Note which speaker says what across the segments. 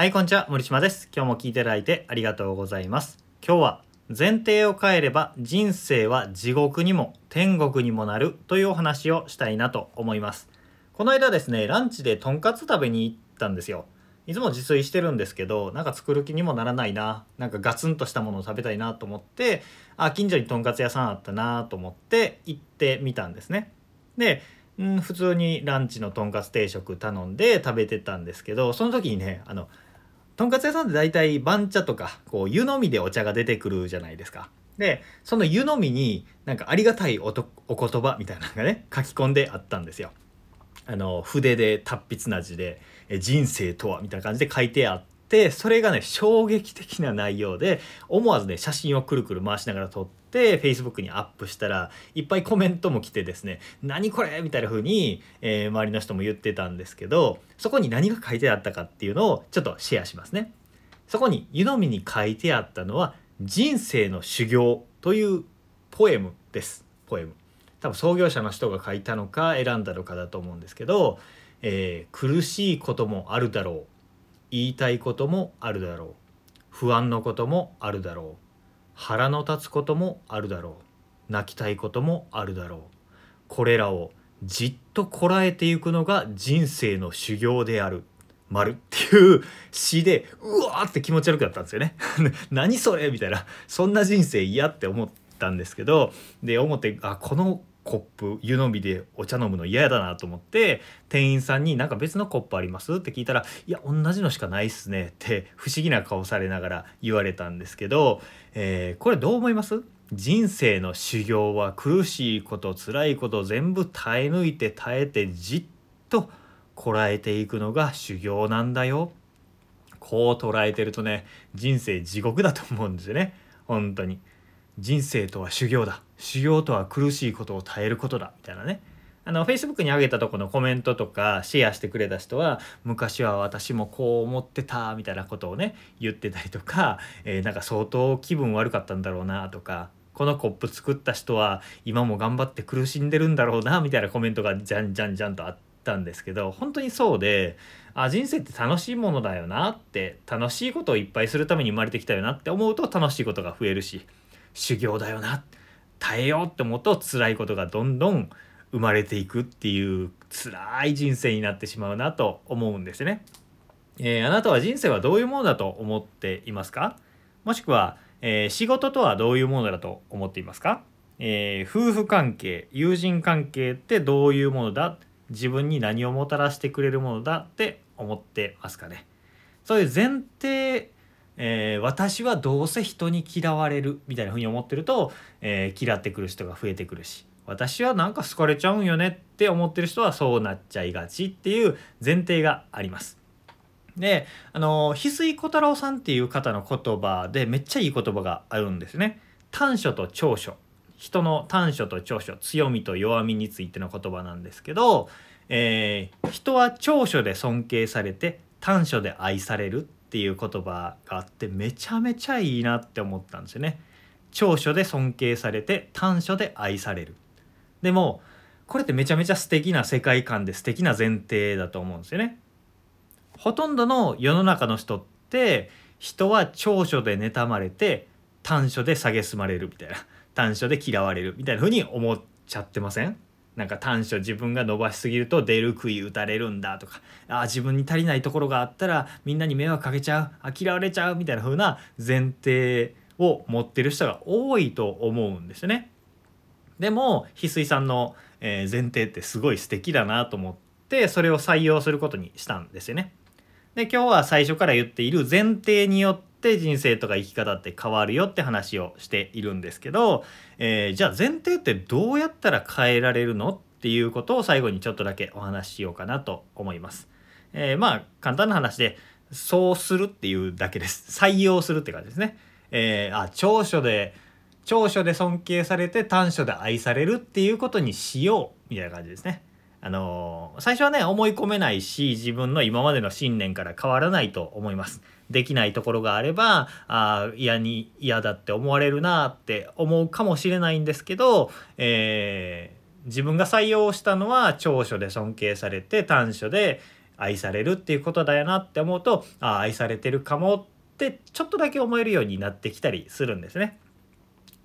Speaker 1: はい、こんにちは。森島です。今日も聞いていただいてありがとうございます。今日は前提を変えれば人生は地獄にも天国にもなるというお話をしたいなと思います。この間ですね、ランチでとんかつ食べに行ったんですよ。いつも自炊してるんですけど、なんか作る気にもならないな。なんかガツンとしたものを食べたいなと思って、あ、近所にとんかつ屋さんあったなと思って行ってみたんですね。で、ん普通にランチのとんかつ定食頼んで食べてたんですけどその時にねあのとんかつ屋さんって大体番茶とかこう湯飲みでお茶が出てくるじゃないですか。でその湯飲みになんかありがたいおとお言葉みたいなのがね 書き込んであったんですよ。あの筆で達筆な字で「人生とは」みたいな感じで書いてあってそれがね衝撃的な内容で思わずね写真をくるくる回しながら撮って Facebook にアップしたらいっぱいコメントも来てですね「何これ!」みたいな風に、えー、周りの人も言ってたんですけどそこに何が書いてあったかっていうのをちょっとシェアしますね。そこに湯飲みに書いてあったのは「人生の修行」というポエムです。ポエム。多分創業者の人が書いたのか選んだのかだと思うんですけど、えー、苦しいこともあるだろう言いたいこともあるだろう。不安のこともあるだろう。腹の立つこともあるだろう。泣きたいこともあるだろう。これらをじっとこらえていくのが人生の修行である。丸っていう詩でうわーって気持ち悪くなったんですよね。何それみたいな。そんな人生嫌って思ったんですけどで思ってあこのコップ湯飲みでお茶飲むの嫌だなと思って店員さんになんか別のコップあります？って聞いたら「いや同じのしかないっすね」って不思議な顔されながら言われたんですけど、えー、これどう思います？人生の修行は苦しいこと辛いこと全部耐え抜いて耐えてじっとこらえていくのが修行なんだよ。こう捉えてるとね人生地獄だと思うんですよね本当に。人生とは修行だ。修行とは苦しいことを耐えることだ。みたいなね。あの Facebook に上げたとこのコメントとかシェアしてくれた人は昔は私もこう思ってたみたいなことをね言ってたりとか、えー、なんか相当気分悪かったんだろうなとかこのコップ作った人は今も頑張って苦しんでるんだろうなみたいなコメントがじゃんじゃんじゃんとあったんですけど本当にそうであ人生って楽しいものだよなって楽しいことをいっぱいするために生まれてきたよなって思うと楽しいことが増えるし修行だよな。耐えようって思うと辛いことがどんどん生まれていくっていう辛い人生になってしまうなと思うんですね。えー、あなたは人生はどういうものだと思っていますか？もしくは、えー、仕事とはどういうものだと思っていますか、えー、夫婦関係友人関係ってどういうものだ？自分に何をもたらしてくれるものだって思ってますかね？そういう前提えー、私はどうせ人に嫌われるみたいな風に思ってると、えー、嫌ってくる人が増えてくるし私はなんか好かれちゃうんよねって思ってる人はそうなっちゃいがちっていう前提があります。であの翡翠小太郎さんっていう方の言葉でめっちゃいい言葉があるんですね。短所と長所人の短所と長所強みと弱みについての言葉なんですけど、えー、人は長所で尊敬されて短所で愛されるっていう言葉があってめちゃめちゃいいなって思ったんですよね。長所で尊敬されて短所で愛される。でもこれってめちゃめちゃ素敵な世界観で素敵な前提だと思うんですよね。ほとんどの世の中の人って人は長所で妬まれて短所で蔑まれるみたいな短所で嫌われるみたいな風に思っちゃってません？なんか短所自分が伸ばしすぎると出る杭打たれるんだとかあ自分に足りないところがあったらみんなに迷惑かけちゃう嫌われちゃうみたいな風な前提を持ってる人が多いと思うんですよね。でも翡翠さんの、え前提ってすごい素敵だなと思ってそれを採用することにしたんですよね。で今日は最初から言っている前提によって人生とか生き方って変わるよって話をしているんですけど、えー、じゃあ前提ってどうやったら変えられるのっていうことを最後にちょっとだけお話ししようかなと思います。えー、まあ簡単な話でそうするっていうだけです。採用するって感じですね。えー、あ長所で長所で尊敬されて短所で愛されるっていうことにしようみたいな感じですね。あの、最初はね思い込めないし自分の今までの信念から変わらないと思います。できないところがあればあ嫌に嫌だって思われるなって思うかもしれないんですけど、えー、自分が採用したのは長所で尊敬されて短所で愛されるっていうことだよなって思うとあ愛されてるかもってちょっとだけ思えるようになってきたりするんですね。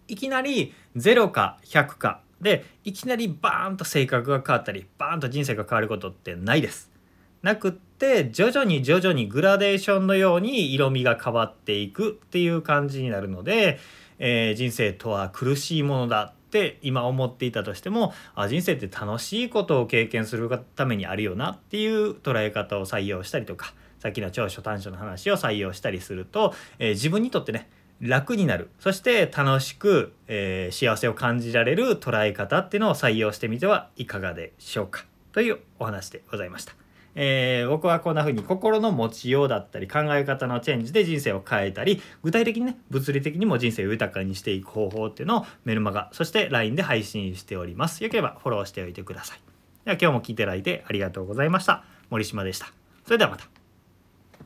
Speaker 1: いきなり0か100かでいきなりバーンと性格が変わったりバーンと人生が変わることってないです。なくって徐々に徐々にグラデーションのように色味が変わっていくっていう感じになるので、えー、人生とは苦しいものだって今思っていたとしてもあ人生って楽しいことを経験するためにあるよなっていう捉え方を採用したりとかさっきの長所短所の話を採用したりすると、えー、自分にとってね楽になる。そして楽しく、えー、幸せを感じられる捉え方っていうのを採用してみてはいかがでしょうか。というお話でございました。えー、僕はこんな風に心の持ちようだったり考え方のチェンジで人生を変えたり具体的にね物理的にも人生を豊かにしていく方法っていうのをメルマガそして LINE で配信しております。よければフォローしておいてください。では今日も聞いていただいてありがとうございました。森島でした。それではまた。